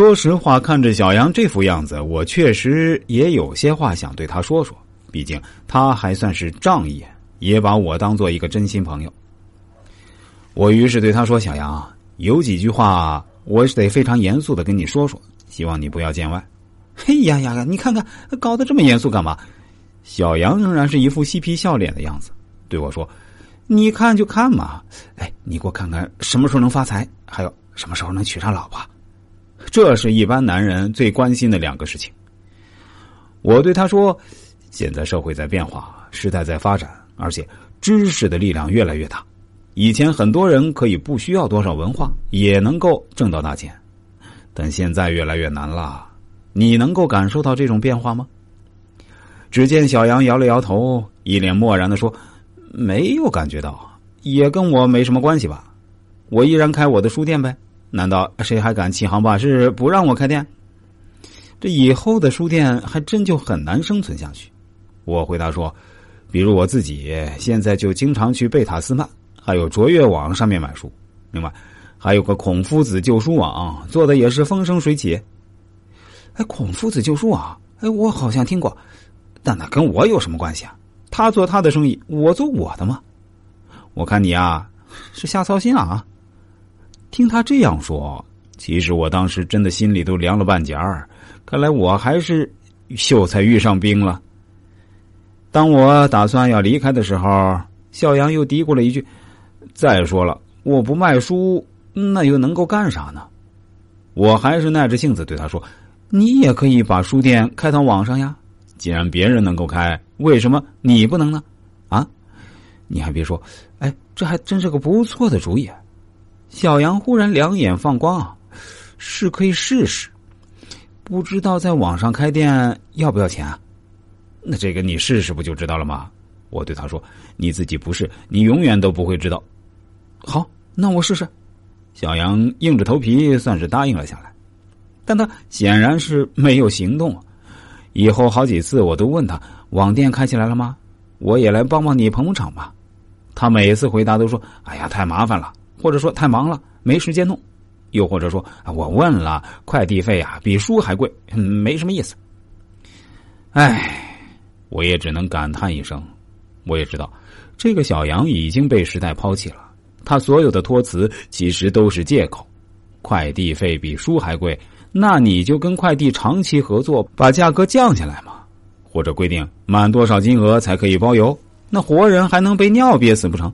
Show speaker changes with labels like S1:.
S1: 说实话，看着小杨这副样子，我确实也有些话想对他说说。毕竟他还算是仗义，也把我当做一个真心朋友。我于是对他说：“小杨，有几句话我得非常严肃的跟你说说，希望你不要见外。”嘿呀呀，你看看，搞得这么严肃干嘛？小杨仍然是一副嬉皮笑脸的样子，对我说：“你看就看嘛，哎，你给我看看什么时候能发财，还有什么时候能娶上老婆，这是一般男人最关心的两个事情。”我对他说。现在社会在变化，时代在发展，而且知识的力量越来越大。以前很多人可以不需要多少文化也能够挣到大钱，但现在越来越难了。你能够感受到这种变化吗？只见小杨摇了摇头，一脸漠然的说：“没有感觉到，也跟我没什么关系吧？我依然开我的书店呗。难道谁还敢欺行霸市不让我开店？这以后的书店还真就很难生存下去。”我回答说：“比如我自己现在就经常去贝塔斯曼，还有卓越网上面买书。另外，还有个孔夫子旧书网，做的也是风生水起。哎，孔夫子旧书网，哎，我好像听过，但那跟我有什么关系啊？他做他的生意，我做我的嘛。我看你啊，是瞎操心了啊。听他这样说，其实我当时真的心里都凉了半截儿。看来我还是秀才遇上兵了。”当我打算要离开的时候，小杨又嘀咕了一句：“再说了，我不卖书，那又能够干啥呢？”我还是耐着性子对他说：“你也可以把书店开到网上呀，既然别人能够开，为什么你不能呢？”啊，你还别说，哎，这还真是个不错的主意。小杨忽然两眼放光啊，是可以试试，不知道在网上开店要不要钱啊？那这个你试试不就知道了吗？我对他说：“你自己不试，你永远都不会知道。”好，那我试试。小杨硬着头皮算是答应了下来，但他显然是没有行动。以后好几次我都问他：“网店开起来了吗？我也来帮帮你捧捧场吧。”他每次回答都说：“哎呀，太麻烦了，或者说太忙了，没时间弄，又或者说我问了，快递费啊比书还贵，没什么意思。”哎。我也只能感叹一声，我也知道，这个小杨已经被时代抛弃了。他所有的托词其实都是借口。快递费比书还贵，那你就跟快递长期合作，把价格降下来嘛，或者规定满多少金额才可以包邮，那活人还能被尿憋死不成？